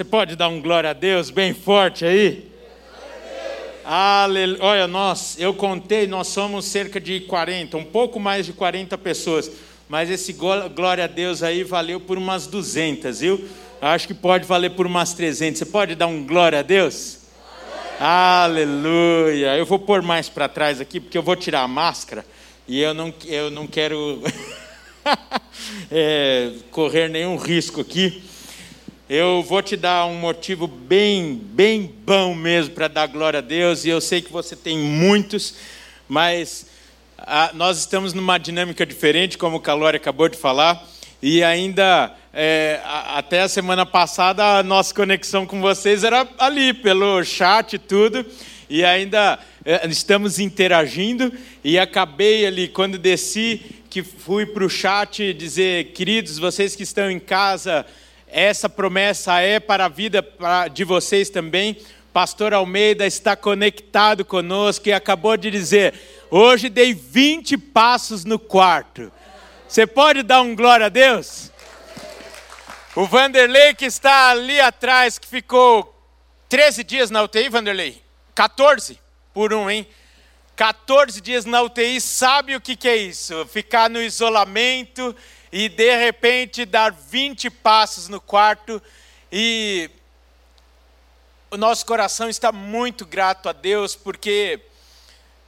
Você pode dar um glória a Deus bem forte aí? Aleluia. Olha, nós, eu contei, nós somos cerca de 40, um pouco mais de 40 pessoas. Mas esse glória a Deus aí valeu por umas 200, viu? Acho que pode valer por umas 300. Você pode dar um glória a Deus? Aleluia. Eu vou pôr mais para trás aqui, porque eu vou tirar a máscara e eu não, eu não quero é, correr nenhum risco aqui. Eu vou te dar um motivo bem, bem bom mesmo para dar glória a Deus, e eu sei que você tem muitos, mas ah, nós estamos numa dinâmica diferente, como o Calori acabou de falar, e ainda, é, até a semana passada, a nossa conexão com vocês era ali, pelo chat e tudo, e ainda é, estamos interagindo, e acabei ali, quando desci, que fui para o chat dizer, queridos, vocês que estão em casa, essa promessa é para a vida de vocês também. Pastor Almeida está conectado conosco e acabou de dizer: hoje dei 20 passos no quarto. Você pode dar um glória a Deus? O Vanderlei que está ali atrás, que ficou 13 dias na UTI, Vanderlei? 14 por um, hein? 14 dias na UTI, sabe o que, que é isso? Ficar no isolamento e de repente dar 20 passos no quarto e o nosso coração está muito grato a Deus porque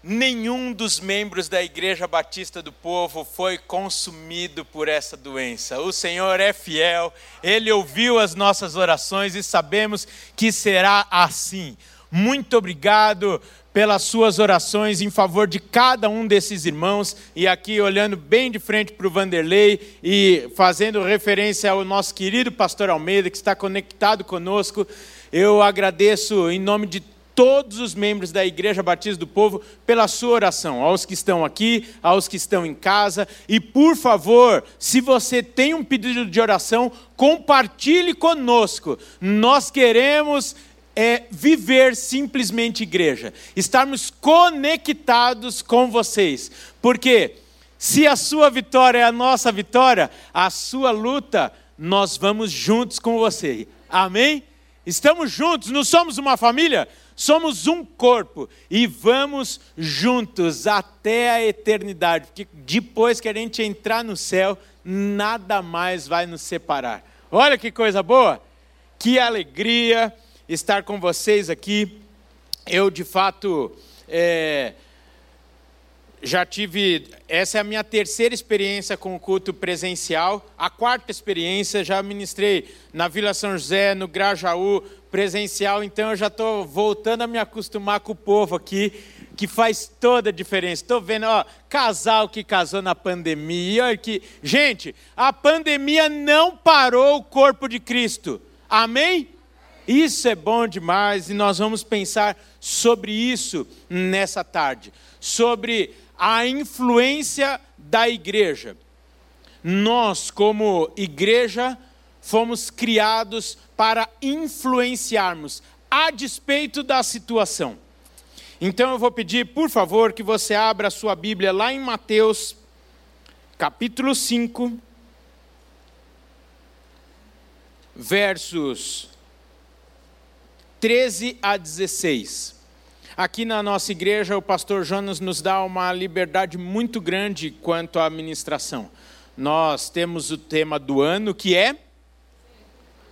nenhum dos membros da Igreja Batista do Povo foi consumido por essa doença. O Senhor é fiel, ele ouviu as nossas orações e sabemos que será assim. Muito obrigado pelas suas orações em favor de cada um desses irmãos, e aqui olhando bem de frente para o Vanderlei e fazendo referência ao nosso querido pastor Almeida, que está conectado conosco, eu agradeço em nome de todos os membros da Igreja Batista do Povo pela sua oração, aos que estão aqui, aos que estão em casa, e por favor, se você tem um pedido de oração, compartilhe conosco. Nós queremos é viver simplesmente igreja, estarmos conectados com vocês, porque se a sua vitória é a nossa vitória, a sua luta, nós vamos juntos com você, amém? Estamos juntos, não somos uma família, somos um corpo e vamos juntos até a eternidade, porque depois que a gente entrar no céu, nada mais vai nos separar. Olha que coisa boa, que alegria estar com vocês aqui. Eu, de fato, é, já tive. Essa é a minha terceira experiência com o culto presencial. A quarta experiência, já ministrei na Vila São José, no Grajaú, presencial. Então, eu já estou voltando a me acostumar com o povo aqui, que faz toda a diferença. Estou vendo, ó, casal que casou na pandemia. Que... Gente, a pandemia não parou o corpo de Cristo. Amém? Isso é bom demais e nós vamos pensar sobre isso nessa tarde, sobre a influência da igreja. Nós, como igreja, fomos criados para influenciarmos a despeito da situação. Então eu vou pedir, por favor, que você abra a sua Bíblia lá em Mateus, capítulo 5, versos 13 a 16. Aqui na nossa igreja, o pastor Jonas nos dá uma liberdade muito grande quanto à administração. Nós temos o tema do ano que é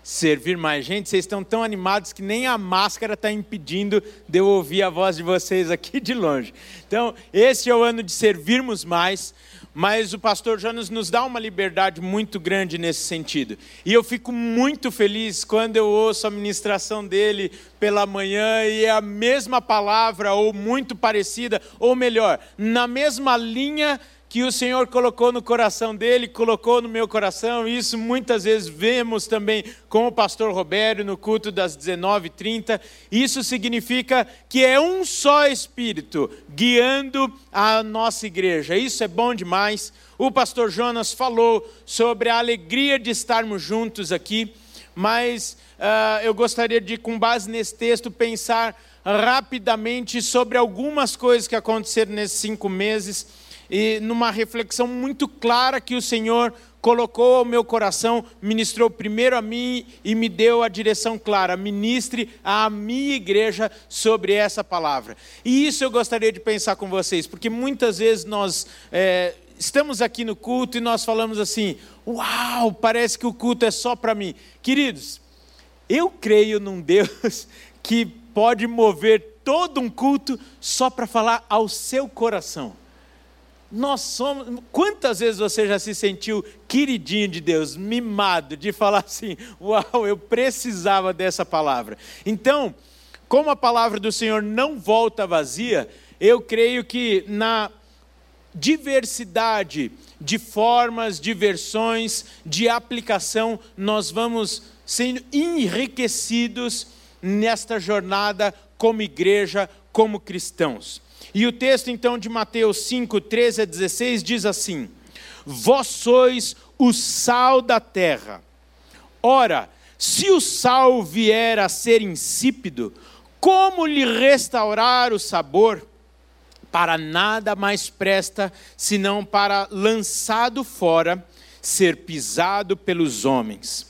servir mais gente. Vocês estão tão animados que nem a máscara está impedindo de eu ouvir a voz de vocês aqui de longe. Então, esse é o ano de servirmos mais mas o pastor Jonas nos dá uma liberdade muito grande nesse sentido. E eu fico muito feliz quando eu ouço a ministração dele pela manhã e é a mesma palavra, ou muito parecida, ou melhor, na mesma linha que o Senhor colocou no coração dele, colocou no meu coração, isso muitas vezes vemos também com o pastor Robério no culto das 19h30. Isso significa que é um só Espírito guiando a nossa igreja. Isso é bom demais. O pastor Jonas falou sobre a alegria de estarmos juntos aqui, mas uh, eu gostaria de, com base nesse texto, pensar rapidamente sobre algumas coisas que aconteceram nesses cinco meses e numa reflexão muito clara que o Senhor colocou ao meu coração, ministrou primeiro a mim e me deu a direção clara: ministre à minha igreja sobre essa palavra. E isso eu gostaria de pensar com vocês, porque muitas vezes nós. É, estamos aqui no culto e nós falamos assim: Uau, parece que o culto é só para mim. Queridos, eu creio num Deus que pode mover todo um culto só para falar ao seu coração. Nós somos. Quantas vezes você já se sentiu queridinho de Deus, mimado, de falar assim: Uau, eu precisava dessa palavra. Então, como a palavra do Senhor não volta vazia, eu creio que na diversidade de formas, de versões, de aplicação, nós vamos sendo enriquecidos nesta jornada como igreja, como cristãos. E o texto então de Mateus 5, 13 a 16 diz assim: Vós sois o sal da terra. Ora, se o sal vier a ser insípido, como lhe restaurar o sabor? Para nada mais presta senão para lançado fora, ser pisado pelos homens.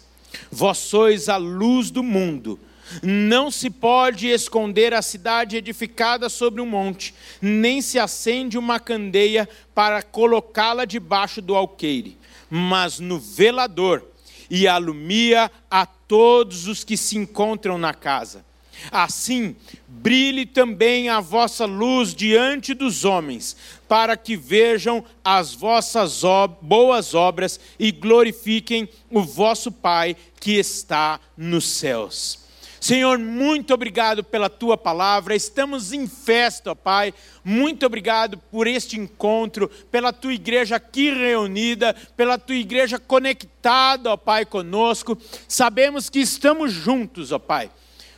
Vós sois a luz do mundo. Não se pode esconder a cidade edificada sobre um monte, nem se acende uma candeia para colocá-la debaixo do alqueire, mas no velador, e alumia a todos os que se encontram na casa. Assim, brilhe também a vossa luz diante dos homens, para que vejam as vossas boas obras e glorifiquem o vosso Pai que está nos céus. Senhor, muito obrigado pela tua palavra. Estamos em festa, ó Pai. Muito obrigado por este encontro, pela tua igreja aqui reunida, pela tua igreja conectada, ó Pai, conosco. Sabemos que estamos juntos, ó Pai.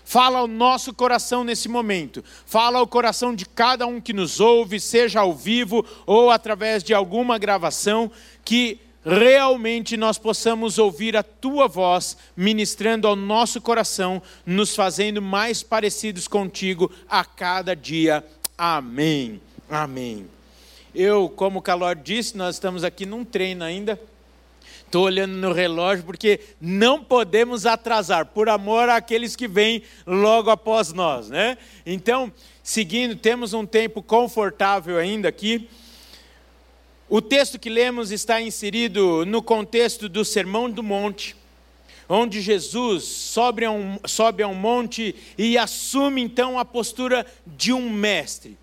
Fala ao nosso coração nesse momento. Fala ao coração de cada um que nos ouve, seja ao vivo ou através de alguma gravação, que realmente nós possamos ouvir a tua voz ministrando ao nosso coração, nos fazendo mais parecidos contigo a cada dia. Amém. Amém. Eu, como o Calor disse, nós estamos aqui num treino ainda. Estou olhando no relógio porque não podemos atrasar, por amor àqueles que vêm logo após nós, né? Então, seguindo, temos um tempo confortável ainda aqui. O texto que lemos está inserido no contexto do Sermão do Monte, onde Jesus sobe a, um, sobe a um monte e assume então a postura de um mestre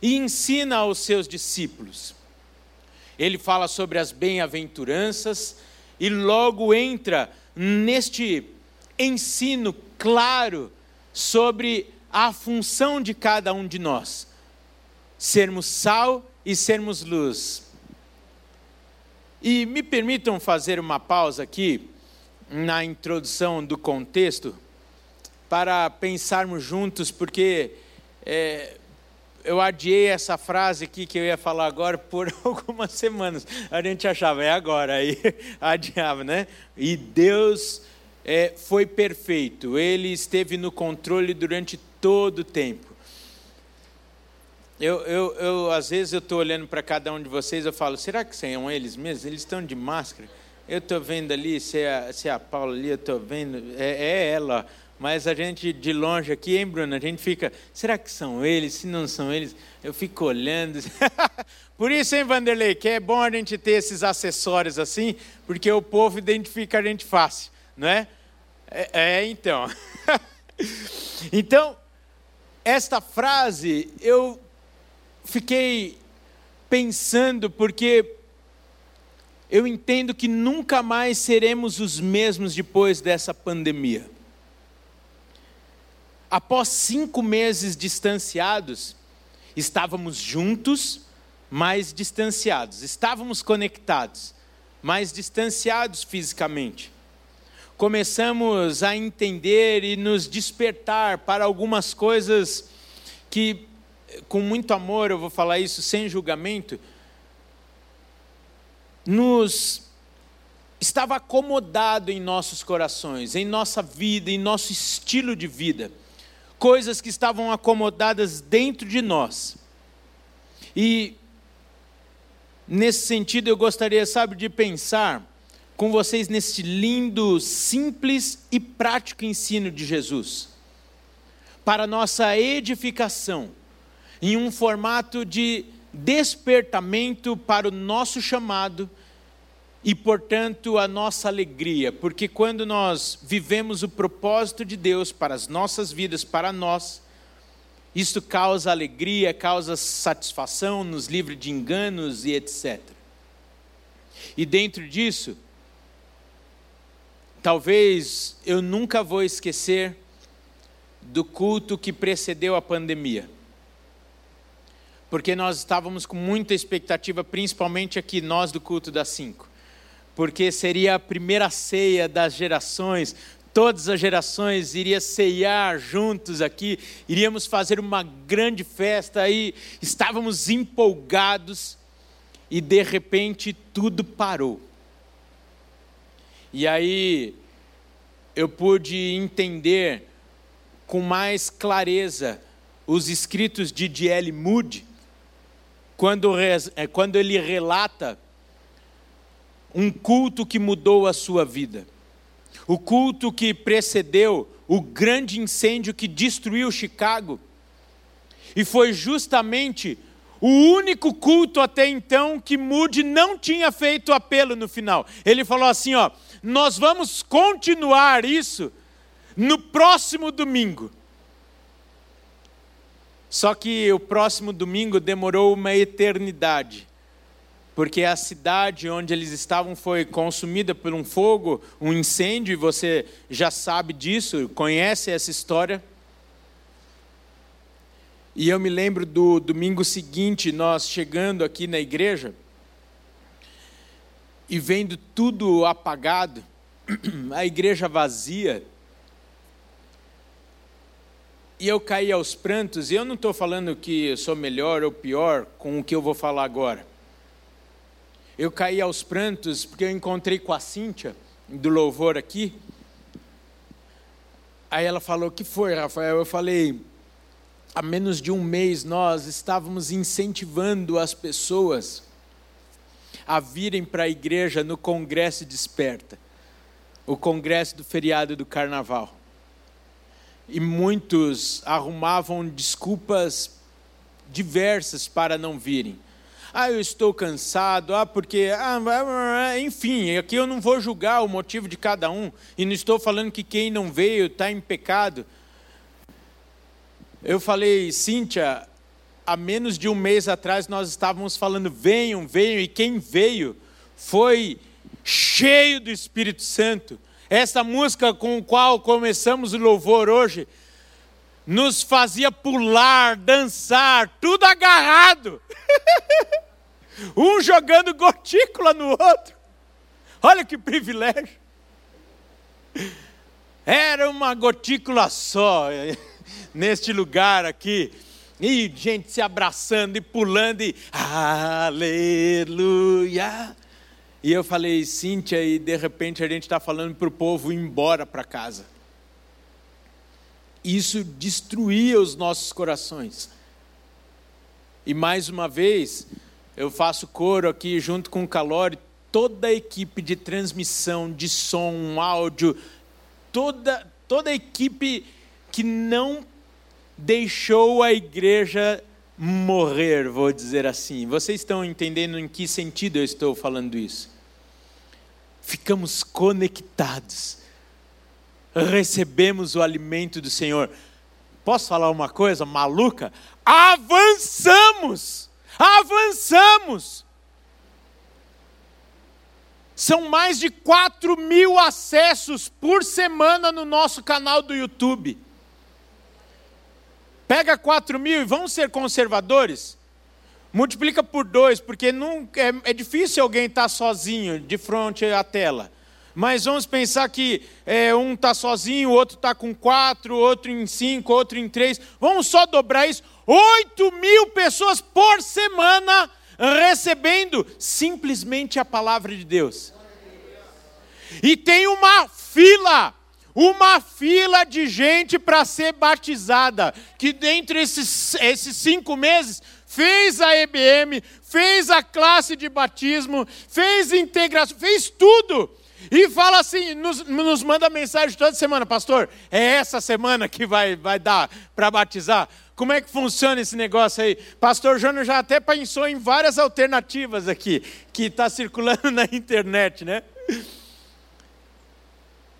e ensina aos seus discípulos. Ele fala sobre as bem-aventuranças e logo entra neste ensino claro sobre a função de cada um de nós: sermos sal e sermos luz. E me permitam fazer uma pausa aqui na introdução do contexto para pensarmos juntos, porque é, eu adiei essa frase aqui que eu ia falar agora por algumas semanas. A gente achava, é agora, aí adiava, né? E Deus é, foi perfeito, Ele esteve no controle durante todo o tempo. Eu, eu, eu, às vezes eu estou olhando para cada um de vocês, eu falo, será que são eles mesmos? Eles estão de máscara? Eu estou vendo ali, se é, se é a Paula ali, eu estou vendo, é, é, ela. Mas a gente de longe aqui, hein, Bruno? A gente fica, será que são eles? Se não são eles, eu fico olhando. Por isso, hein, Vanderlei, que é bom a gente ter esses acessórios assim, porque o povo identifica a gente fácil, não é? É, é então. então, esta frase, eu fiquei pensando, porque eu entendo que nunca mais seremos os mesmos depois dessa pandemia. Após cinco meses distanciados, estávamos juntos, mas distanciados. Estávamos conectados, mas distanciados fisicamente. Começamos a entender e nos despertar para algumas coisas que com muito amor, eu vou falar isso sem julgamento, nos estava acomodado em nossos corações, em nossa vida, em nosso estilo de vida. Coisas que estavam acomodadas dentro de nós. E nesse sentido eu gostaria, sabe, de pensar com vocês nesse lindo, simples e prático ensino de Jesus, para nossa edificação, em um formato de despertamento para o nosso chamado e, portanto, a nossa alegria, porque quando nós vivemos o propósito de Deus para as nossas vidas, para nós, isso causa alegria, causa satisfação, nos livra de enganos e etc. E dentro disso, talvez eu nunca vou esquecer do culto que precedeu a pandemia. Porque nós estávamos com muita expectativa, principalmente aqui, nós do culto das cinco. Porque seria a primeira ceia das gerações, todas as gerações iriam ceiar juntos aqui, iríamos fazer uma grande festa e estávamos empolgados e de repente tudo parou. E aí eu pude entender com mais clareza os escritos de D.L. Moody, quando, é, quando ele relata um culto que mudou a sua vida. O culto que precedeu o grande incêndio que destruiu Chicago. E foi justamente o único culto até então que Moody não tinha feito apelo no final. Ele falou assim: ó, nós vamos continuar isso no próximo domingo. Só que o próximo domingo demorou uma eternidade, porque a cidade onde eles estavam foi consumida por um fogo, um incêndio, e você já sabe disso, conhece essa história. E eu me lembro do domingo seguinte, nós chegando aqui na igreja e vendo tudo apagado, a igreja vazia. E eu caí aos prantos, e eu não estou falando que eu sou melhor ou pior com o que eu vou falar agora. Eu caí aos prantos porque eu encontrei com a Cíntia, do louvor aqui. Aí ela falou: O que foi, Rafael? Eu falei: há menos de um mês nós estávamos incentivando as pessoas a virem para a igreja no Congresso Desperta, o congresso do feriado do Carnaval. E muitos arrumavam desculpas diversas para não virem. Ah, eu estou cansado, ah, porque. Ah, enfim, aqui eu não vou julgar o motivo de cada um, e não estou falando que quem não veio está em pecado. Eu falei, Cíntia, há menos de um mês atrás nós estávamos falando: venham, venham, e quem veio foi cheio do Espírito Santo. Essa música com a qual começamos o louvor hoje nos fazia pular, dançar, tudo agarrado. um jogando gotícula no outro. Olha que privilégio. Era uma gotícula só neste lugar aqui. E gente se abraçando e pulando e aleluia. E eu falei, Cíntia, e de repente a gente está falando para o povo ir embora para casa. Isso destruía os nossos corações. E mais uma vez, eu faço coro aqui junto com o Calori, toda a equipe de transmissão, de som, áudio, toda, toda a equipe que não deixou a igreja morrer, vou dizer assim. Vocês estão entendendo em que sentido eu estou falando isso? Ficamos conectados, recebemos o alimento do Senhor. Posso falar uma coisa maluca? Avançamos! Avançamos! São mais de 4 mil acessos por semana no nosso canal do YouTube. Pega 4 mil e vamos ser conservadores. Multiplica por dois, porque não, é, é difícil alguém estar tá sozinho de frente à tela. Mas vamos pensar que é, um está sozinho, o outro está com quatro, outro em cinco, outro em três. Vamos só dobrar isso. 8 mil pessoas por semana recebendo simplesmente a palavra de Deus. E tem uma fila uma fila de gente para ser batizada, que dentre esses, esses cinco meses fez a EBM, fez a classe de batismo, fez integração, fez tudo. e fala assim, nos, nos manda mensagem toda semana, pastor, é essa semana que vai, vai dar para batizar? Como é que funciona esse negócio aí? Pastor Júnior já até pensou em várias alternativas aqui, que está circulando na internet, né?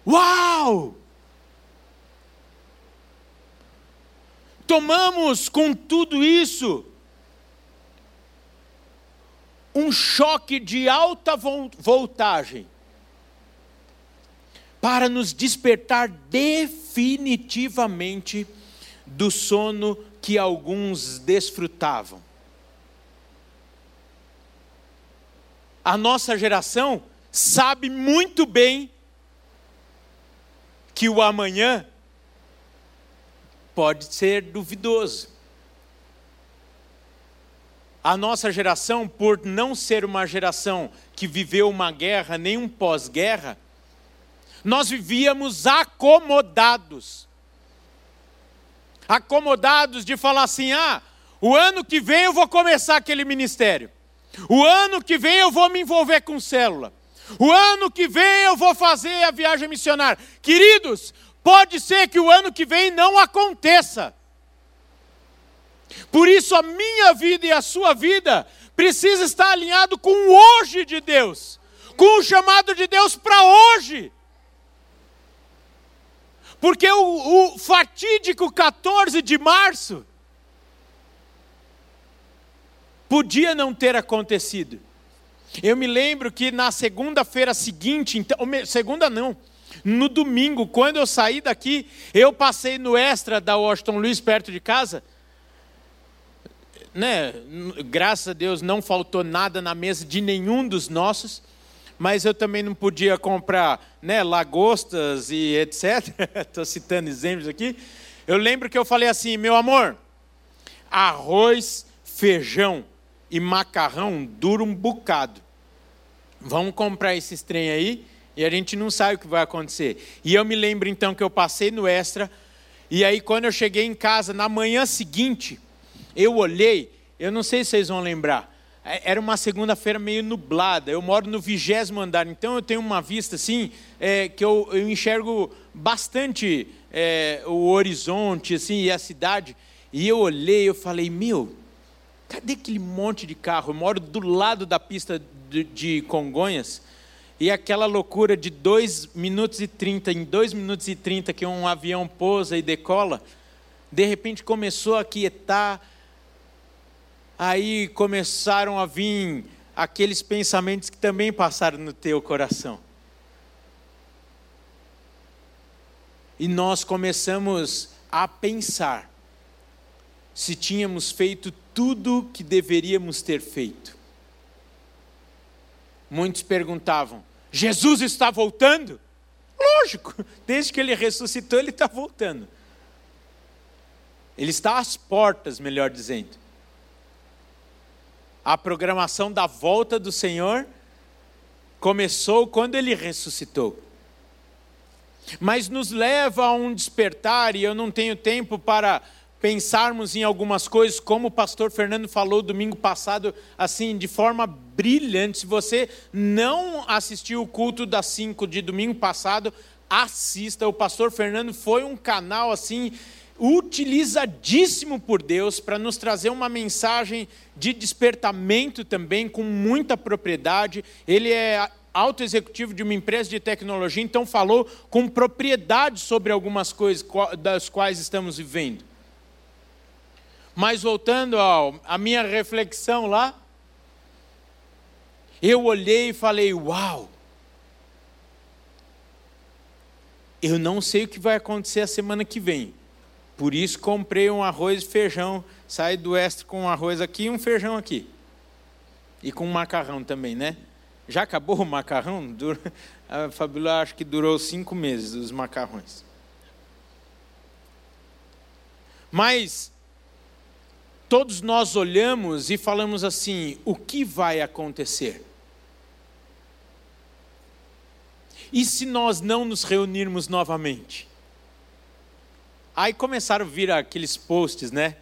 Uau! Tomamos com tudo isso um choque de alta voltagem para nos despertar definitivamente do sono que alguns desfrutavam. A nossa geração sabe muito bem que o amanhã pode ser duvidoso. A nossa geração, por não ser uma geração que viveu uma guerra, nem um pós-guerra, nós vivíamos acomodados. Acomodados de falar assim: ah, o ano que vem eu vou começar aquele ministério. O ano que vem eu vou me envolver com célula. O ano que vem eu vou fazer a viagem missionária. Queridos, pode ser que o ano que vem não aconteça. Por isso a minha vida e a sua vida precisa estar alinhado com o hoje de Deus, com o chamado de Deus para hoje. Porque o, o fatídico 14 de março podia não ter acontecido. Eu me lembro que na segunda-feira seguinte, então, segunda não, no domingo, quando eu saí daqui, eu passei no extra da Washington Luiz, perto de casa. Né, graças a Deus não faltou nada na mesa de nenhum dos nossos, mas eu também não podia comprar né, lagostas e etc. Estou citando exemplos aqui. Eu lembro que eu falei assim, meu amor, arroz, feijão e macarrão dura um bocado. Vamos comprar esses trem aí e a gente não sabe o que vai acontecer. E eu me lembro então que eu passei no extra e aí quando eu cheguei em casa na manhã seguinte, eu olhei, eu não sei se vocês vão lembrar, é, era uma segunda-feira meio nublada. Eu moro no vigésimo andar, então eu tenho uma vista assim é, que eu, eu, enxergo bastante é, o horizonte assim e a cidade. E eu olhei, eu falei, meu, cadê aquele monte de carro? Eu moro do lado da pista de, de Congonhas. E aquela loucura de 2 minutos e 30, em 2 minutos e 30 que um avião pousa e decola, de repente começou a quietar aí começaram a vir aqueles pensamentos que também passaram no teu coração. E nós começamos a pensar se tínhamos feito tudo que deveríamos ter feito. Muitos perguntavam: Jesus está voltando? Lógico, desde que ele ressuscitou, ele está voltando. Ele está às portas, melhor dizendo a programação da volta do Senhor começou quando ele ressuscitou. Mas nos leva a um despertar, e eu não tenho tempo para pensarmos em algumas coisas, como o pastor Fernando falou domingo passado, assim, de forma brilhante. Se você não assistiu o culto das 5 de domingo passado, assista. O pastor Fernando foi um canal assim utilizadíssimo por Deus para nos trazer uma mensagem de despertamento também, com muita propriedade. Ele é alto executivo de uma empresa de tecnologia, então falou com propriedade sobre algumas coisas das quais estamos vivendo. Mas voltando à minha reflexão lá, eu olhei e falei: Uau! Eu não sei o que vai acontecer a semana que vem por isso comprei um arroz e feijão. Saí do extra com um arroz aqui e um feijão aqui. E com um macarrão também, né? Já acabou o macarrão? A Fabíola acho que durou cinco meses os macarrões. Mas todos nós olhamos e falamos assim: o que vai acontecer? E se nós não nos reunirmos novamente? Aí começaram a vir aqueles posts, né?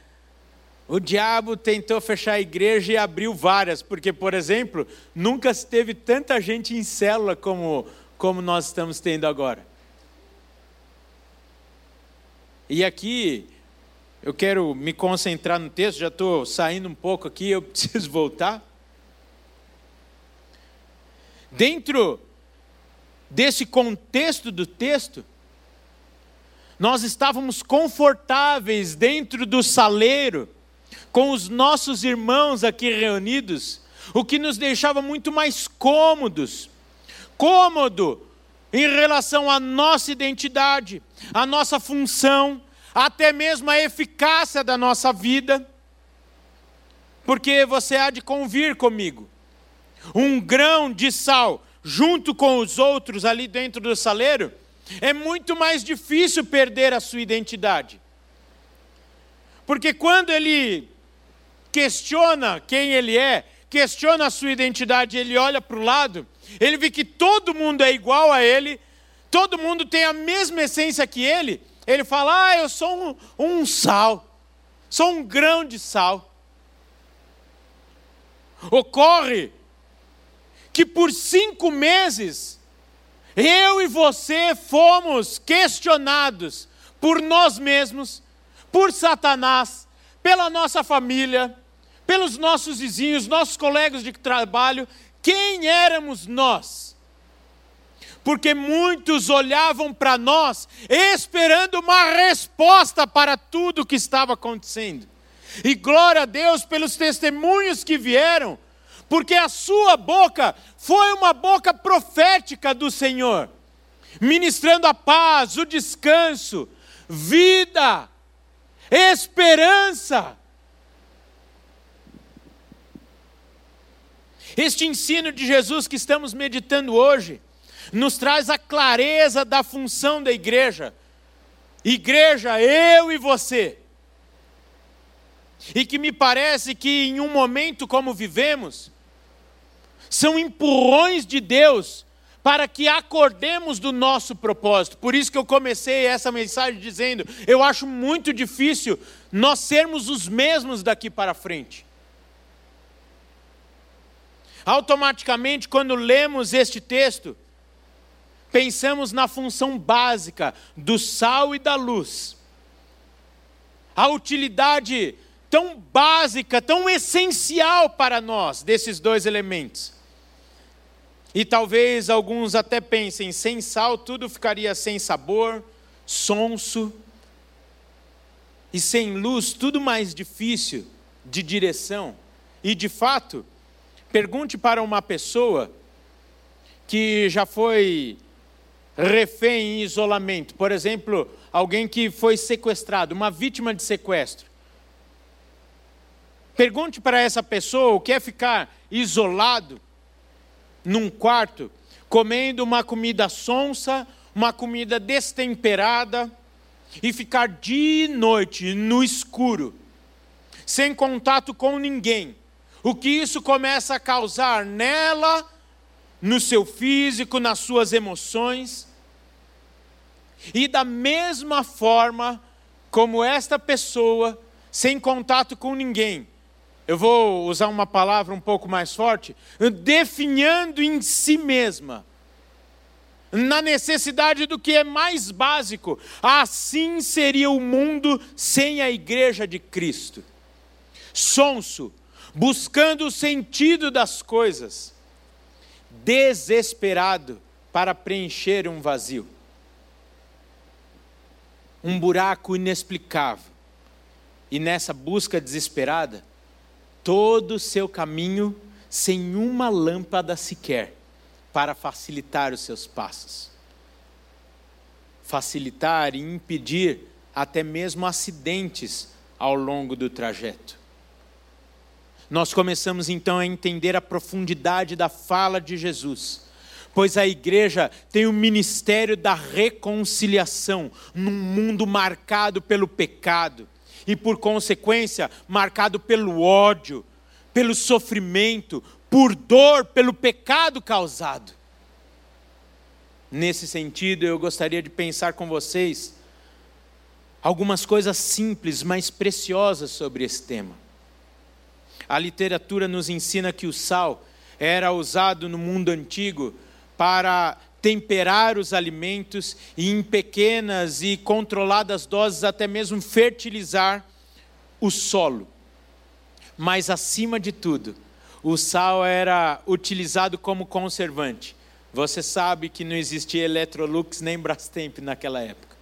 O diabo tentou fechar a igreja e abriu várias, porque, por exemplo, nunca teve tanta gente em célula como, como nós estamos tendo agora. E aqui, eu quero me concentrar no texto, já estou saindo um pouco aqui, eu preciso voltar. Dentro desse contexto do texto, nós estávamos confortáveis dentro do saleiro, com os nossos irmãos aqui reunidos, o que nos deixava muito mais cômodos. Cômodo em relação à nossa identidade, à nossa função, até mesmo à eficácia da nossa vida. Porque você há de convir comigo. Um grão de sal junto com os outros ali dentro do saleiro, é muito mais difícil perder a sua identidade. Porque quando ele questiona quem ele é, questiona a sua identidade, ele olha para o lado, ele vê que todo mundo é igual a ele, todo mundo tem a mesma essência que ele, ele fala: Ah, eu sou um, um sal, sou um grão de sal. Ocorre que por cinco meses eu e você fomos questionados por nós mesmos, por Satanás, pela nossa família, pelos nossos vizinhos, nossos colegas de trabalho, quem éramos nós? Porque muitos olhavam para nós esperando uma resposta para tudo o que estava acontecendo. E glória a Deus pelos testemunhos que vieram, porque a sua boca foi uma boca profética do Senhor, ministrando a paz, o descanso, vida, esperança. Este ensino de Jesus que estamos meditando hoje nos traz a clareza da função da igreja. Igreja, eu e você. E que me parece que em um momento como vivemos, são empurrões de Deus para que acordemos do nosso propósito. Por isso que eu comecei essa mensagem dizendo: eu acho muito difícil nós sermos os mesmos daqui para frente. Automaticamente, quando lemos este texto, pensamos na função básica do sal e da luz. A utilidade tão básica, tão essencial para nós desses dois elementos. E talvez alguns até pensem: sem sal tudo ficaria sem sabor, sonso. E sem luz tudo mais difícil de direção. E de fato, pergunte para uma pessoa que já foi refém em isolamento, por exemplo, alguém que foi sequestrado, uma vítima de sequestro. Pergunte para essa pessoa o que é ficar isolado num quarto, comendo uma comida sonsa, uma comida destemperada, e ficar dia e noite no escuro, sem contato com ninguém. O que isso começa a causar nela, no seu físico, nas suas emoções. E da mesma forma como esta pessoa, sem contato com ninguém, eu vou usar uma palavra um pouco mais forte, definhando em si mesma, na necessidade do que é mais básico. Assim seria o mundo sem a igreja de Cristo. Sonso, buscando o sentido das coisas, desesperado para preencher um vazio, um buraco inexplicável. E nessa busca desesperada, todo o seu caminho sem uma lâmpada sequer para facilitar os seus passos. Facilitar e impedir até mesmo acidentes ao longo do trajeto. Nós começamos então a entender a profundidade da fala de Jesus, pois a igreja tem o ministério da reconciliação num mundo marcado pelo pecado e, por consequência, marcado pelo ódio, pelo sofrimento, por dor, pelo pecado causado. Nesse sentido, eu gostaria de pensar com vocês algumas coisas simples, mas preciosas sobre esse tema. A literatura nos ensina que o sal era usado no mundo antigo para temperar os alimentos e, em pequenas e controladas doses, até mesmo fertilizar o solo. Mas, acima de tudo, o sal era utilizado como conservante. Você sabe que não existia Electrolux nem Brastemp naquela época.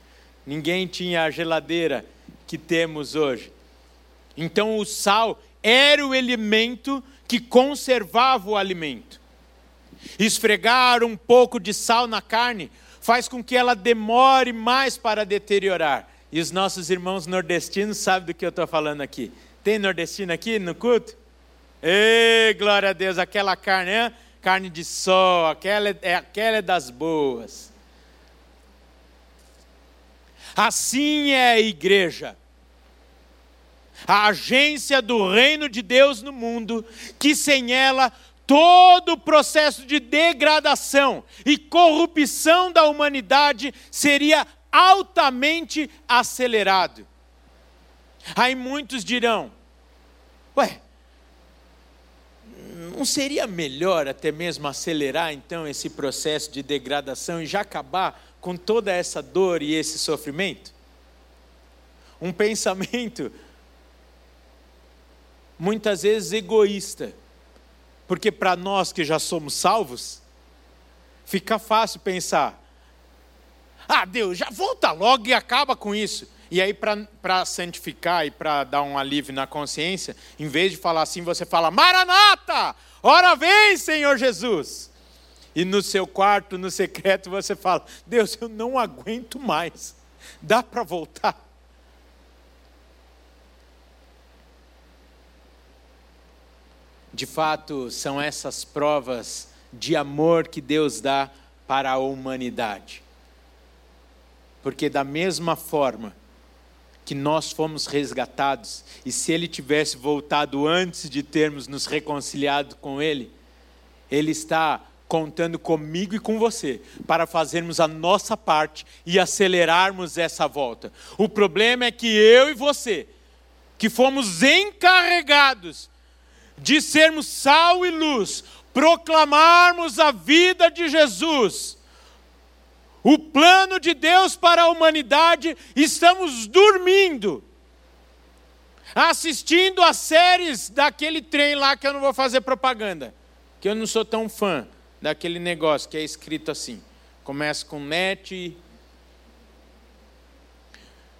Ninguém tinha a geladeira que temos hoje. Então, o sal era o elemento que conservava o alimento. Esfregar um pouco de sal na carne faz com que ela demore mais para deteriorar. E os nossos irmãos nordestinos sabem do que eu estou falando aqui. Tem nordestino aqui no culto? Ei, glória a Deus, aquela carne, é carne de sol, aquela é, aquela é das boas. Assim é a igreja a agência do reino de Deus no mundo, que sem ela todo o processo de degradação e corrupção da humanidade seria altamente acelerado. Aí muitos dirão: ué, não seria melhor até mesmo acelerar então esse processo de degradação e já acabar com toda essa dor e esse sofrimento? Um pensamento muitas vezes egoísta. Porque para nós que já somos salvos, fica fácil pensar: ah, Deus, já volta logo e acaba com isso. E aí, para santificar e para dar um alívio na consciência, em vez de falar assim, você fala: Maranata, ora vem, Senhor Jesus. E no seu quarto, no secreto, você fala: Deus, eu não aguento mais. Dá para voltar? De fato, são essas provas de amor que Deus dá para a humanidade. Porque, da mesma forma que nós fomos resgatados, e se Ele tivesse voltado antes de termos nos reconciliado com Ele, Ele está contando comigo e com você para fazermos a nossa parte e acelerarmos essa volta. O problema é que eu e você, que fomos encarregados de sermos sal e luz, proclamarmos a vida de Jesus, o plano de Deus para a humanidade, estamos dormindo, assistindo as séries daquele trem lá que eu não vou fazer propaganda, que eu não sou tão fã daquele negócio que é escrito assim. Começa com net.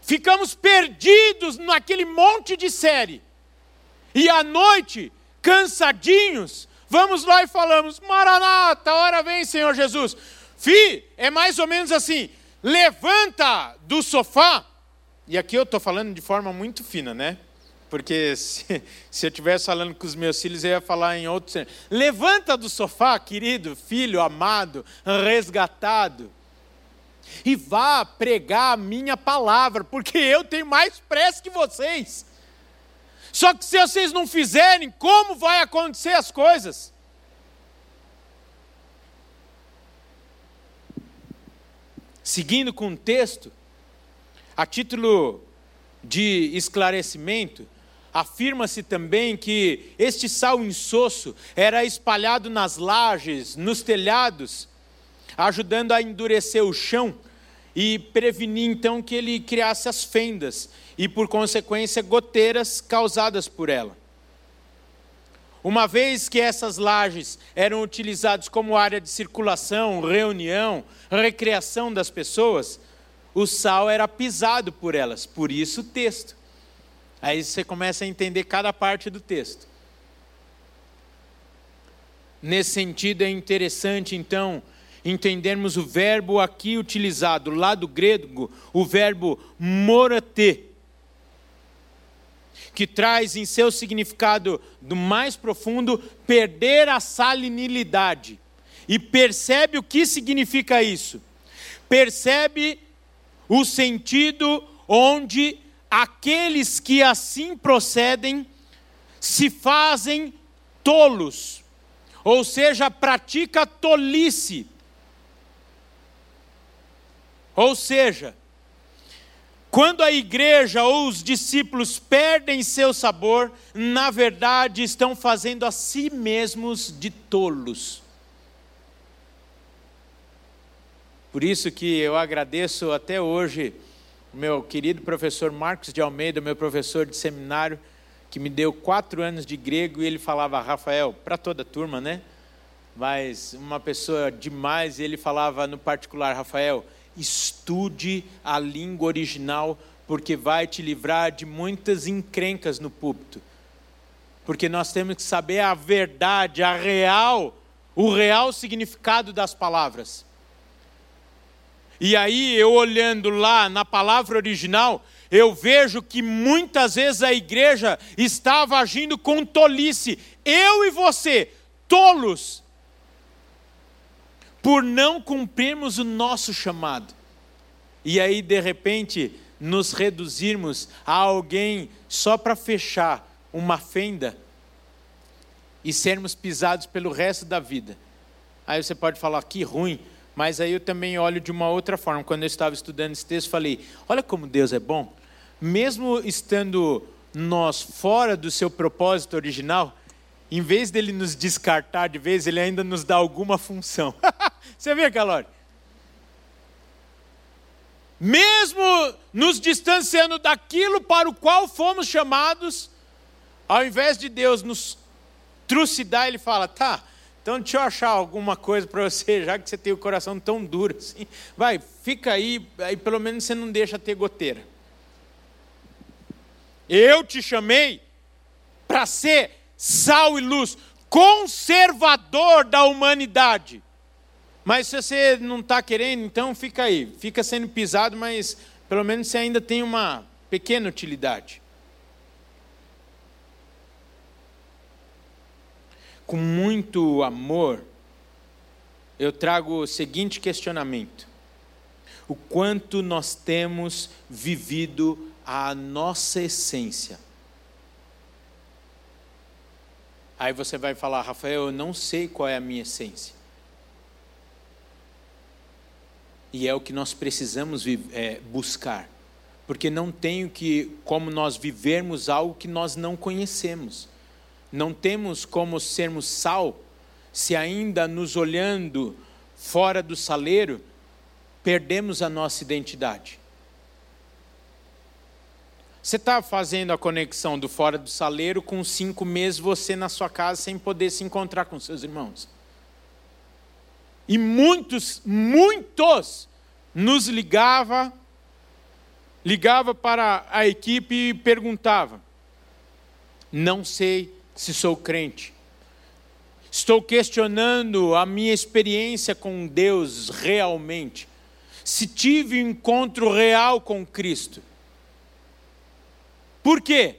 Ficamos perdidos naquele monte de série. E à noite cansadinhos, vamos lá e falamos: Maranata, hora vem, Senhor Jesus. Fi, é mais ou menos assim: levanta do sofá, e aqui eu estou falando de forma muito fina, né? Porque se, se eu estivesse falando com os meus filhos, eu ia falar em outro. Levanta do sofá, querido, filho amado, resgatado, e vá pregar a minha palavra, porque eu tenho mais pressa que vocês. Só que se vocês não fizerem, como vai acontecer as coisas? Seguindo com o texto, a título de esclarecimento, afirma-se também que este sal insosso era espalhado nas lajes, nos telhados, ajudando a endurecer o chão e prevenir então que ele criasse as fendas e, por consequência, goteiras causadas por ela. Uma vez que essas lajes eram utilizadas como área de circulação, reunião, recreação das pessoas, o sal era pisado por elas, por isso o texto. Aí você começa a entender cada parte do texto. Nesse sentido, é interessante, então, entendermos o verbo aqui utilizado, lá do grego, o verbo morate, que traz em seu significado do mais profundo perder a salinidade. E percebe o que significa isso? Percebe o sentido onde aqueles que assim procedem se fazem tolos, ou seja, pratica tolice. Ou seja, quando a igreja ou os discípulos perdem seu sabor, na verdade estão fazendo a si mesmos de tolos. Por isso que eu agradeço até hoje meu querido professor Marcos de Almeida, meu professor de seminário, que me deu quatro anos de grego e ele falava, Rafael, para toda a turma, né? Mas uma pessoa demais, e ele falava no particular, Rafael, estude a língua original, porque vai te livrar de muitas encrencas no púlpito. Porque nós temos que saber a verdade, a real, o real significado das palavras. E aí, eu olhando lá na palavra original, eu vejo que muitas vezes a igreja estava agindo com tolice. Eu e você, tolos, por não cumprirmos o nosso chamado. E aí, de repente, nos reduzirmos a alguém só para fechar uma fenda e sermos pisados pelo resto da vida. Aí você pode falar que ruim, mas aí eu também olho de uma outra forma. Quando eu estava estudando esse texto, falei: olha como Deus é bom. Mesmo estando nós fora do seu propósito original, em vez dele nos descartar de vez, ele ainda nos dá alguma função. Você vê, Calori? Mesmo nos distanciando daquilo para o qual fomos chamados, ao invés de Deus nos trucidar, ele fala: tá, então, deixa eu achar alguma coisa para você, já que você tem o coração tão duro assim. Vai, fica aí, aí pelo menos você não deixa ter goteira. Eu te chamei para ser sal e luz, conservador da humanidade. Mas se você não está querendo, então fica aí, fica sendo pisado, mas pelo menos você ainda tem uma pequena utilidade. com muito amor, eu trago o seguinte questionamento: o quanto nós temos vivido a nossa essência? Aí você vai falar, Rafael, eu não sei qual é a minha essência. E é o que nós precisamos é, buscar, porque não tem que, como nós vivermos algo que nós não conhecemos não temos como sermos sal se ainda nos olhando fora do saleiro, perdemos a nossa identidade. Você está fazendo a conexão do fora do saleiro com cinco meses você na sua casa sem poder se encontrar com seus irmãos. E muitos, muitos nos ligava, ligava para a equipe e perguntava: não sei se sou crente. Estou questionando a minha experiência com Deus realmente. Se tive um encontro real com Cristo. Por quê?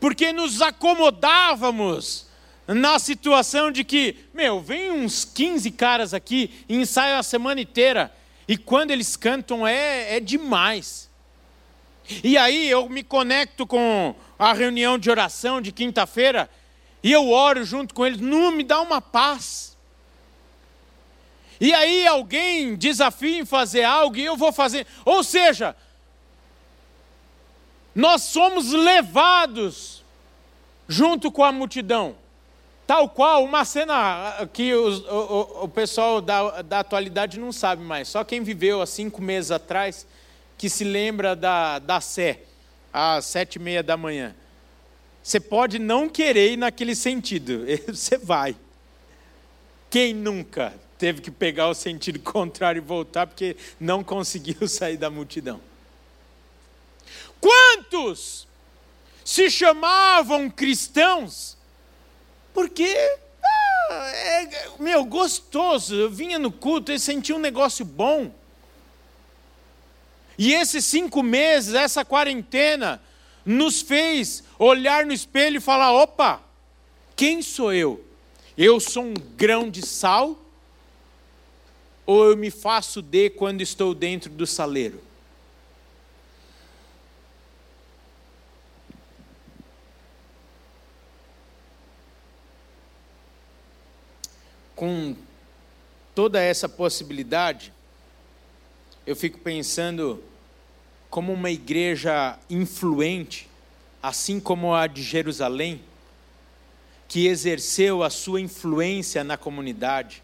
Porque nos acomodávamos na situação de que, meu, vem uns 15 caras aqui e ensaiam a semana inteira. E quando eles cantam é, é demais. E aí eu me conecto com a reunião de oração de quinta-feira e eu oro junto com eles, não me dá uma paz. E aí alguém desafia em fazer algo e eu vou fazer. Ou seja, nós somos levados junto com a multidão. Tal qual uma cena que o, o, o pessoal da, da atualidade não sabe mais, só quem viveu há cinco meses atrás que se lembra da, da Sé, às sete e meia da manhã. Você pode não querer ir naquele sentido, você vai. Quem nunca teve que pegar o sentido contrário e voltar porque não conseguiu sair da multidão? Quantos se chamavam cristãos porque ah, é, meu gostoso, eu vinha no culto e sentia um negócio bom. E esses cinco meses, essa quarentena, nos fez olhar no espelho e falar: opa, quem sou eu? Eu sou um grão de sal? Ou eu me faço de quando estou dentro do saleiro? Com toda essa possibilidade, eu fico pensando como uma igreja influente, assim como a de Jerusalém, que exerceu a sua influência na comunidade,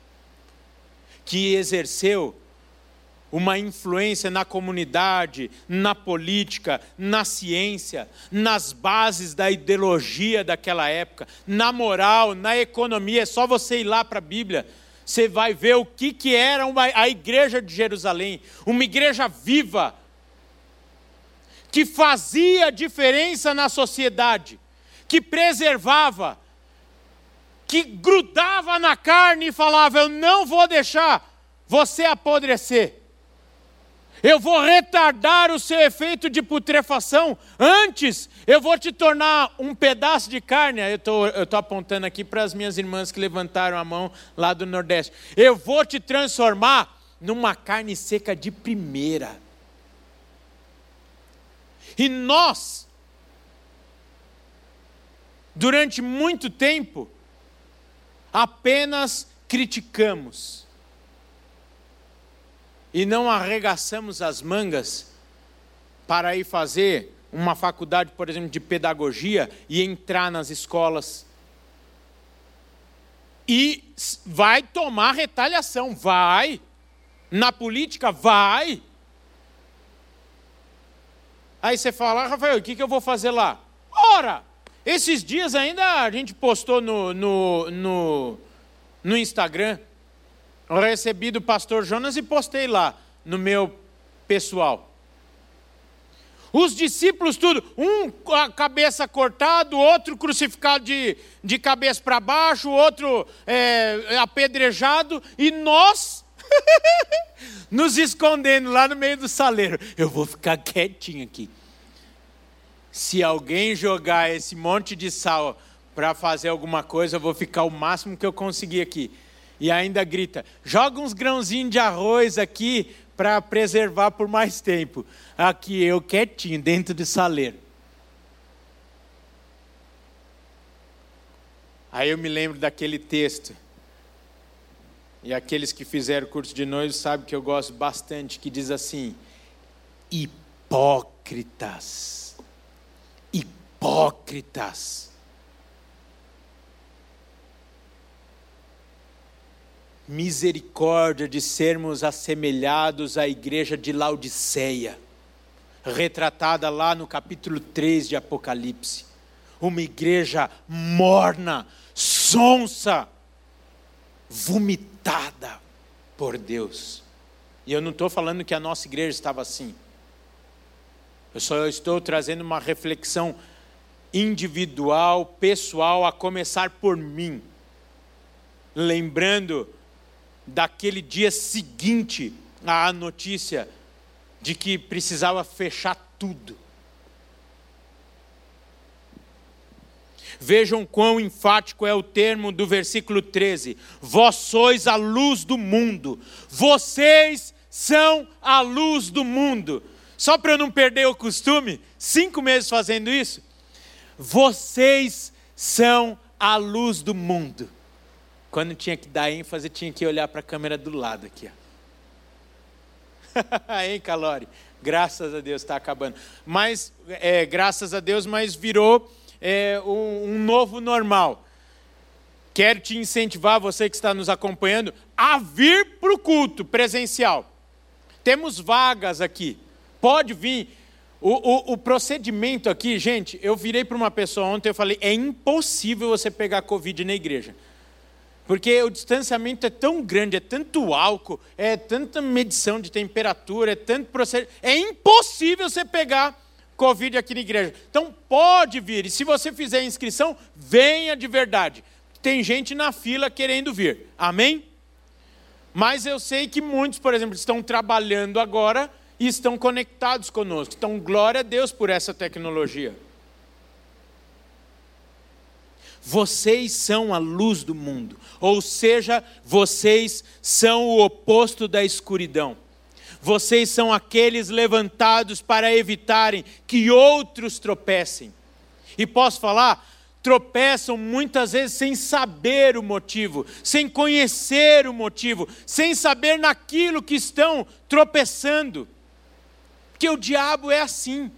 que exerceu uma influência na comunidade, na política, na ciência, nas bases da ideologia daquela época, na moral, na economia. É só você ir lá para a Bíblia, você vai ver o que, que era uma, a igreja de Jerusalém uma igreja viva, que fazia diferença na sociedade, que preservava, que grudava na carne e falava: Eu não vou deixar você apodrecer. Eu vou retardar o seu efeito de putrefação. Antes, eu vou te tornar um pedaço de carne. Eu estou apontando aqui para as minhas irmãs que levantaram a mão lá do Nordeste. Eu vou te transformar numa carne seca de primeira. E nós, durante muito tempo, apenas criticamos e não arregaçamos as mangas para ir fazer uma faculdade, por exemplo, de pedagogia e entrar nas escolas. E vai tomar retaliação, vai. Na política, vai. Aí você fala, Rafael, o que, que eu vou fazer lá? Ora, esses dias ainda a gente postou no, no, no, no Instagram, recebi do pastor Jonas e postei lá no meu pessoal. Os discípulos, tudo, um com a cabeça cortada, outro crucificado de, de cabeça para baixo, outro é, apedrejado, e nós nos escondendo lá no meio do saleiro. Eu vou ficar quietinho aqui. Se alguém jogar esse monte de sal para fazer alguma coisa, eu vou ficar o máximo que eu conseguir aqui. E ainda grita: joga uns grãozinhos de arroz aqui para preservar por mais tempo. Aqui eu quietinho, dentro do saleiro. Aí eu me lembro daquele texto e aqueles que fizeram curso de noivo sabem que eu gosto bastante, que diz assim: hipócritas, hipócritas. Misericórdia de sermos assemelhados à igreja de Laodiceia, retratada lá no capítulo 3 de Apocalipse. Uma igreja morna, sonsa, vomitada por Deus. E eu não estou falando que a nossa igreja estava assim. Eu só estou trazendo uma reflexão individual, pessoal, a começar por mim. Lembrando daquele dia seguinte à notícia de que precisava fechar tudo. Vejam quão enfático é o termo do versículo 13: Vós sois a luz do mundo, vocês são a luz do mundo. Só para eu não perder o costume, cinco meses fazendo isso, vocês são a luz do mundo. Quando tinha que dar ênfase, tinha que olhar para a câmera do lado aqui. hein, Calori? Graças a Deus está acabando. Mas, é, graças a Deus, mas virou é, um, um novo normal. Quero te incentivar, você que está nos acompanhando, a vir para o culto presencial. Temos vagas aqui. Pode vir. O, o, o, procedimento aqui, gente, eu virei para uma pessoa ontem e falei: é impossível você pegar Covid na igreja. Porque o distanciamento é tão grande, é tanto álcool, é tanta medição de temperatura, é tanto procedimento. É impossível você pegar Covid aqui na igreja. Então pode vir, e se você fizer a inscrição, venha de verdade. Tem gente na fila querendo vir, amém? Mas eu sei que muitos, por exemplo, estão trabalhando agora e estão conectados conosco. Então, glória a Deus por essa tecnologia. Vocês são a luz do mundo, ou seja, vocês são o oposto da escuridão. Vocês são aqueles levantados para evitarem que outros tropecem. E posso falar? Tropeçam muitas vezes sem saber o motivo, sem conhecer o motivo, sem saber naquilo que estão tropeçando. Porque o diabo é assim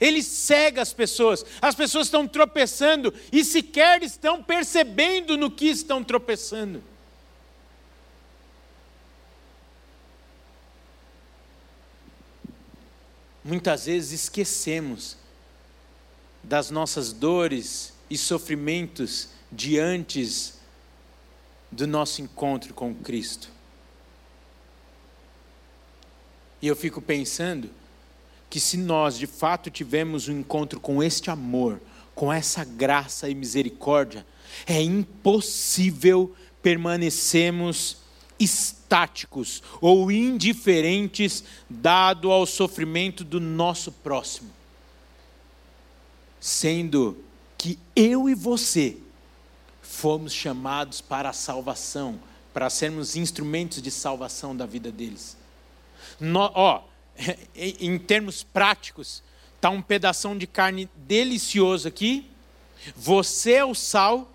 ele cega as pessoas. As pessoas estão tropeçando e sequer estão percebendo no que estão tropeçando. Muitas vezes esquecemos das nossas dores e sofrimentos diante do nosso encontro com Cristo. E eu fico pensando que se nós de fato tivermos um encontro com este amor, com essa graça e misericórdia, é impossível permanecermos estáticos ou indiferentes dado ao sofrimento do nosso próximo. Sendo que eu e você fomos chamados para a salvação, para sermos instrumentos de salvação da vida deles. No, ó, em termos práticos, está um pedaço de carne delicioso aqui. Você é o sal,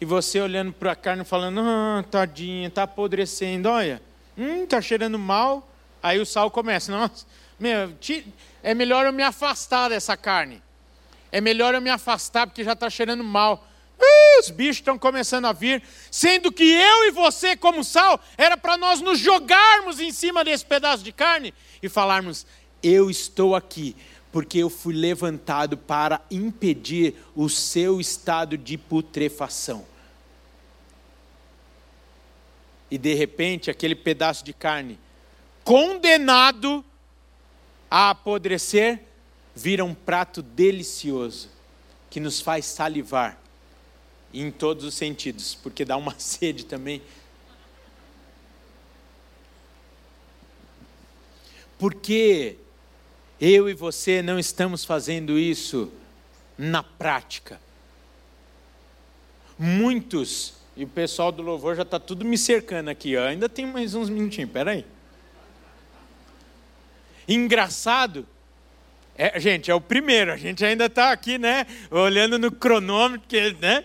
e você olhando para a carne falando, ah, tadinha, está apodrecendo, olha, hum, está cheirando mal. Aí o sal começa, nossa, meu, é melhor eu me afastar dessa carne. É melhor eu me afastar porque já está cheirando mal. Os bichos estão começando a vir, sendo que eu e você, como sal, era para nós nos jogarmos em cima desse pedaço de carne e falarmos: Eu estou aqui, porque eu fui levantado para impedir o seu estado de putrefação. E de repente, aquele pedaço de carne, condenado a apodrecer, vira um prato delicioso, que nos faz salivar, em todos os sentidos, porque dá uma sede também. Porque eu e você não estamos fazendo isso na prática. Muitos, e o pessoal do louvor já está tudo me cercando aqui, ó. ainda tem mais uns minutinhos, peraí. Engraçado, é, gente, é o primeiro, a gente ainda está aqui, né, olhando no cronômetro, que, né,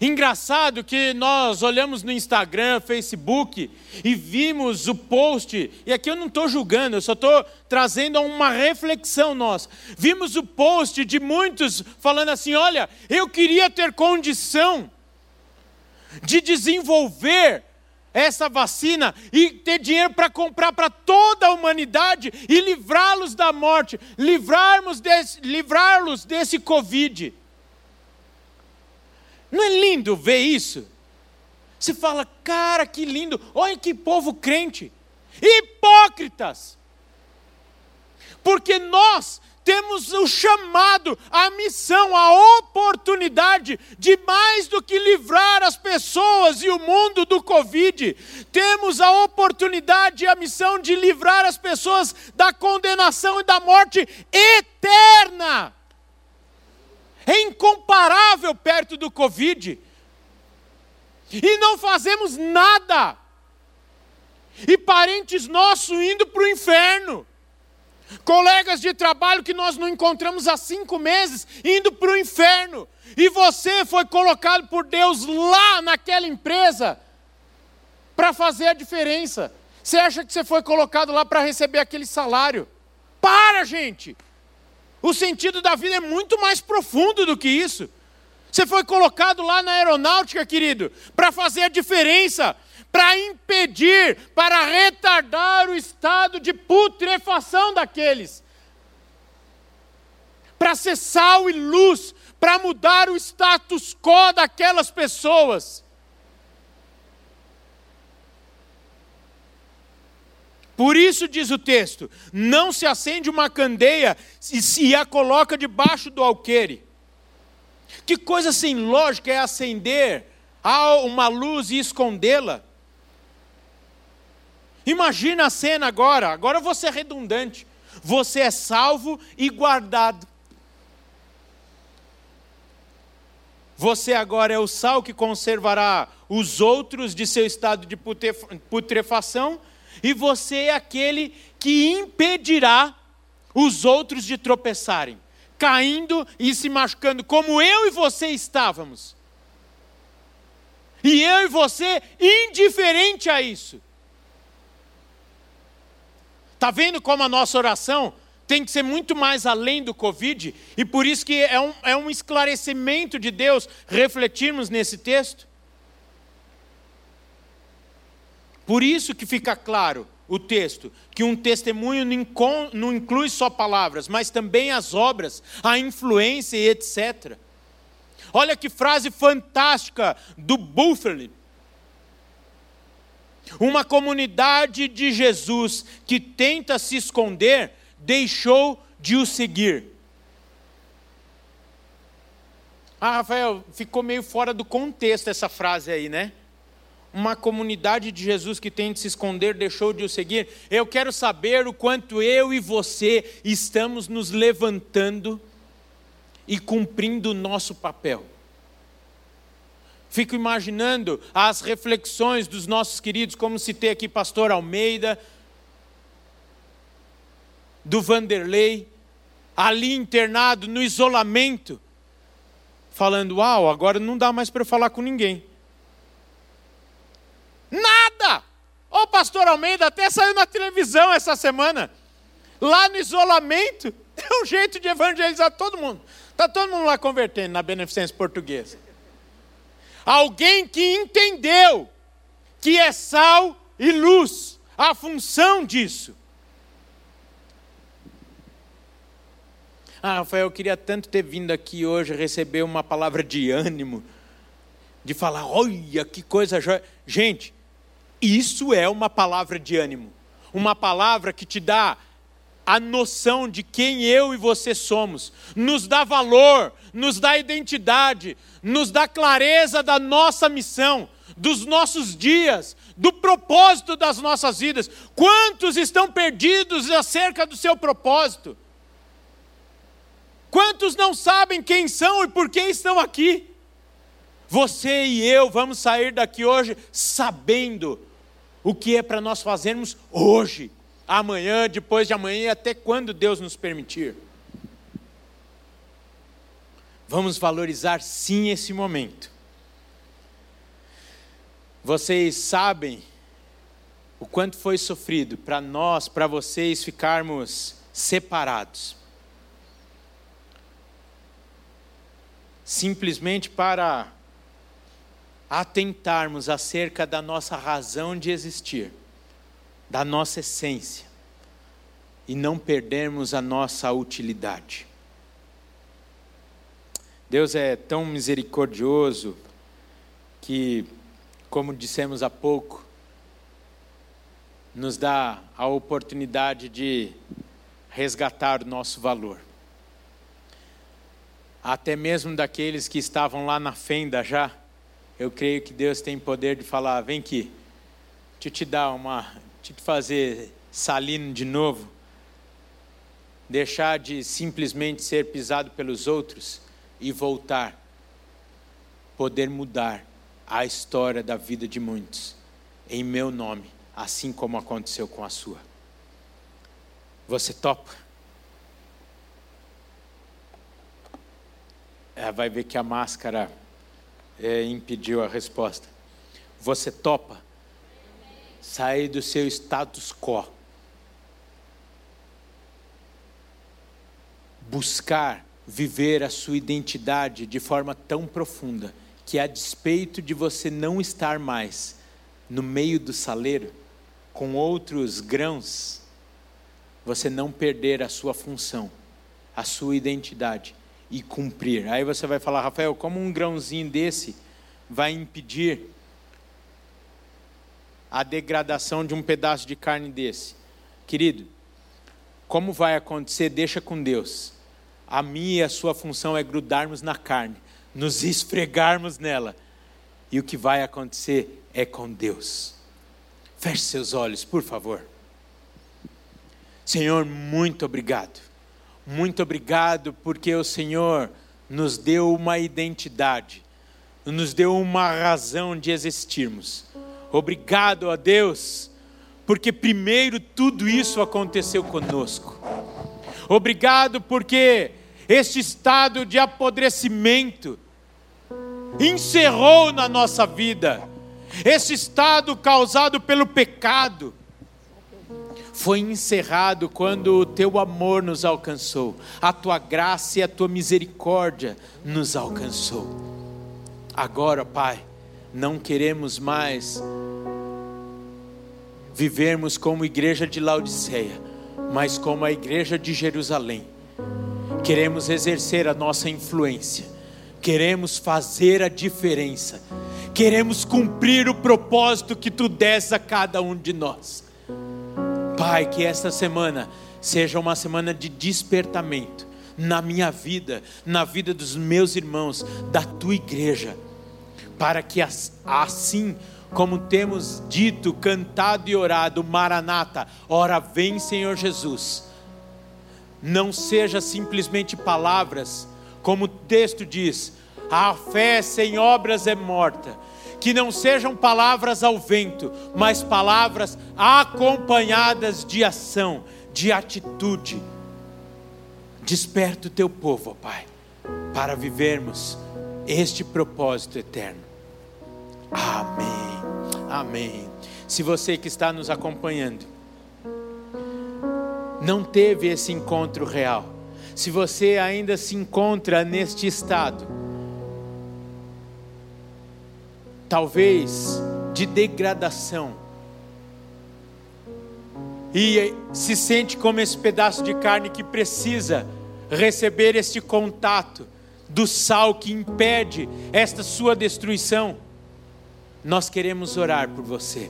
Engraçado que nós olhamos no Instagram, Facebook e vimos o post, e aqui eu não estou julgando, eu só estou trazendo uma reflexão nossa. Vimos o post de muitos falando assim: olha, eu queria ter condição de desenvolver essa vacina e ter dinheiro para comprar para toda a humanidade e livrá-los da morte, livrarmos desse, livrá-los desse Covid. Não é lindo ver isso? Você fala, cara, que lindo, olha que povo crente. Hipócritas! Porque nós temos o chamado, a missão, a oportunidade de mais do que livrar as pessoas e o mundo do Covid, temos a oportunidade e a missão de livrar as pessoas da condenação e da morte eterna é incomparável perto do Covid. E não fazemos nada. E parentes nossos indo para o inferno. Colegas de trabalho que nós não encontramos há cinco meses, indo para o inferno. E você foi colocado por Deus lá naquela empresa para fazer a diferença. Você acha que você foi colocado lá para receber aquele salário? Para, gente! O sentido da vida é muito mais profundo do que isso. Você foi colocado lá na aeronáutica, querido, para fazer a diferença, para impedir, para retardar o estado de putrefação daqueles. Para ser sal e luz, para mudar o status quo daquelas pessoas. Por isso diz o texto: não se acende uma candeia e se a coloca debaixo do alqueire. Que coisa sem lógica é acender uma luz e escondê-la? Imagina a cena agora, agora vou ser redundante. Você é salvo e guardado. Você agora é o sal que conservará os outros de seu estado de putrefação e você é aquele que impedirá os outros de tropeçarem, caindo e se machucando, como eu e você estávamos. E eu e você indiferente a isso. Está vendo como a nossa oração tem que ser muito mais além do Covid? E por isso que é um, é um esclarecimento de Deus refletirmos nesse texto. Por isso que fica claro o texto que um testemunho não inclui só palavras, mas também as obras, a influência e etc. Olha que frase fantástica do Bufferly. Uma comunidade de Jesus que tenta se esconder deixou de o seguir. Ah, Rafael, ficou meio fora do contexto essa frase aí, né? Uma comunidade de Jesus que tem de se esconder deixou de o seguir. Eu quero saber o quanto eu e você estamos nos levantando e cumprindo o nosso papel. Fico imaginando as reflexões dos nossos queridos, como citei aqui pastor Almeida, do Vanderlei, ali internado no isolamento, falando: "Uau, agora não dá mais para falar com ninguém". Nada! O pastor Almeida até saiu na televisão essa semana. Lá no isolamento, é um jeito de evangelizar todo mundo. Está todo mundo lá convertendo na beneficência portuguesa. Alguém que entendeu que é sal e luz, a função disso. Ah, Rafael, eu queria tanto ter vindo aqui hoje receber uma palavra de ânimo, de falar, olha que coisa joia. Gente, isso é uma palavra de ânimo, uma palavra que te dá a noção de quem eu e você somos, nos dá valor, nos dá identidade, nos dá clareza da nossa missão, dos nossos dias, do propósito das nossas vidas. Quantos estão perdidos acerca do seu propósito? Quantos não sabem quem são e por que estão aqui? Você e eu vamos sair daqui hoje sabendo o que é para nós fazermos hoje, amanhã, depois de amanhã, até quando Deus nos permitir. Vamos valorizar sim esse momento. Vocês sabem o quanto foi sofrido para nós, para vocês ficarmos separados. Simplesmente para atentarmos acerca da nossa razão de existir, da nossa essência, e não perdermos a nossa utilidade. Deus é tão misericordioso que, como dissemos há pouco, nos dá a oportunidade de resgatar o nosso valor. Até mesmo daqueles que estavam lá na fenda já, eu creio que Deus tem poder de falar: vem aqui, eu te dar uma, te fazer salino de novo, deixar de simplesmente ser pisado pelos outros e voltar, poder mudar a história da vida de muitos, em meu nome, assim como aconteceu com a sua. Você topa? É, vai ver que a máscara é, impediu a resposta. Você topa sair do seu status quo, buscar viver a sua identidade de forma tão profunda que, a despeito de você não estar mais no meio do saleiro com outros grãos, você não perder a sua função, a sua identidade e cumprir. Aí você vai falar, Rafael, como um grãozinho desse vai impedir a degradação de um pedaço de carne desse? Querido, como vai acontecer? Deixa com Deus. A minha e a sua função é grudarmos na carne, nos esfregarmos nela. E o que vai acontecer é com Deus. Feche seus olhos, por favor. Senhor, muito obrigado muito obrigado porque o Senhor nos deu uma identidade, nos deu uma razão de existirmos. Obrigado a Deus, porque primeiro tudo isso aconteceu conosco. Obrigado porque este estado de apodrecimento encerrou na nossa vida, esse estado causado pelo pecado foi encerrado quando o teu amor nos alcançou, a tua graça e a tua misericórdia nos alcançou. Agora, Pai, não queremos mais vivermos como igreja de Laodiceia, mas como a igreja de Jerusalém. Queremos exercer a nossa influência, queremos fazer a diferença, queremos cumprir o propósito que tu des a cada um de nós. Pai, que esta semana seja uma semana de despertamento na minha vida, na vida dos meus irmãos, da tua igreja, para que assim como temos dito, cantado e orado, Maranata, ora vem Senhor Jesus. Não seja simplesmente palavras, como o texto diz, a fé sem obras é morta. Que não sejam palavras ao vento, mas palavras acompanhadas de ação, de atitude. Desperta o teu povo, ó Pai, para vivermos este propósito eterno. Amém. Amém. Se você que está nos acompanhando não teve esse encontro real, se você ainda se encontra neste estado, talvez de degradação, e se sente como esse pedaço de carne que precisa receber este contato do sal que impede esta sua destruição nós queremos orar por você.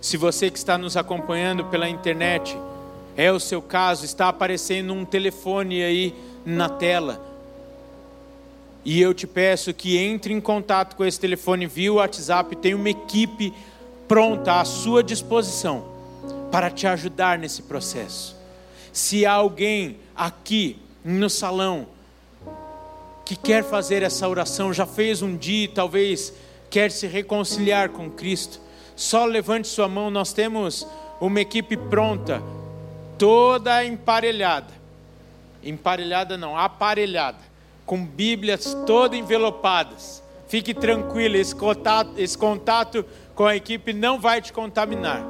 Se você que está nos acompanhando pela internet, é o seu caso, está aparecendo um telefone aí na tela. E eu te peço que entre em contato com esse telefone via WhatsApp, tem uma equipe pronta à sua disposição para te ajudar nesse processo. Se há alguém aqui no salão que quer fazer essa oração, já fez um dia, talvez quer se reconciliar com Cristo, só levante sua mão, nós temos uma equipe pronta, toda emparelhada. Emparelhada não, aparelhada, com Bíblias todas envelopadas. Fique tranquilo, esse contato, esse contato com a equipe não vai te contaminar.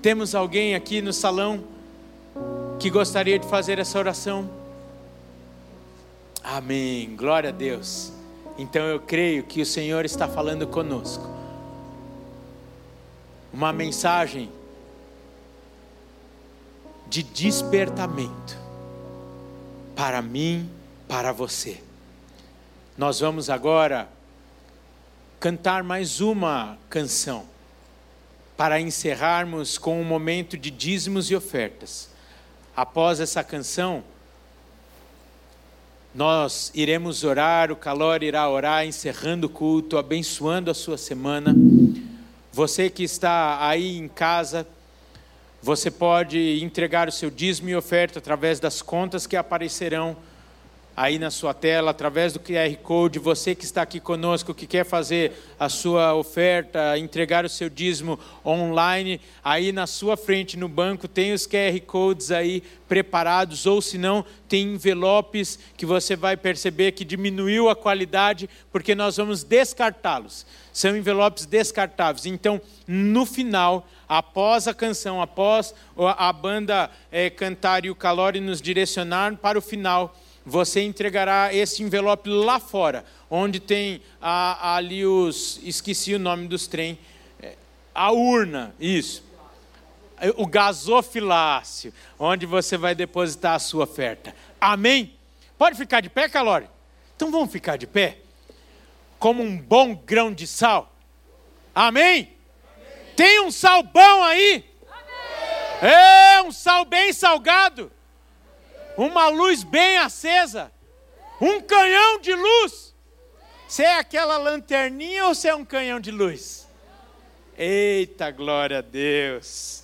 Temos alguém aqui no salão que gostaria de fazer essa oração? Amém. Glória a Deus. Então eu creio que o Senhor está falando conosco. Uma mensagem de despertamento para mim, para você. Nós vamos agora cantar mais uma canção para encerrarmos com um momento de dízimos e ofertas. Após essa canção, nós iremos orar, o Calor irá orar, encerrando o culto, abençoando a sua semana. Você que está aí em casa, você pode entregar o seu dízimo e oferta através das contas que aparecerão aí na sua tela, através do QR Code, você que está aqui conosco, que quer fazer a sua oferta, entregar o seu dízimo online, aí na sua frente no banco tem os QR Codes aí preparados, ou se não, tem envelopes que você vai perceber que diminuiu a qualidade, porque nós vamos descartá-los. São envelopes descartáveis. Então, no final, após a canção, após a banda é, cantar e o calor nos direcionar para o final, você entregará esse envelope lá fora, onde tem a, ali os. Esqueci o nome dos trem. É, a urna, isso. O gasofilácio, onde você vai depositar a sua oferta. Amém? Pode ficar de pé, Calori? Então vamos ficar de pé? Como um bom grão de sal. Amém? Amém. Tem um sal bom aí? Amém. É um sal bem salgado uma luz bem acesa, um canhão de luz. Você é aquela lanterninha ou você é um canhão de luz? Eita, glória a Deus.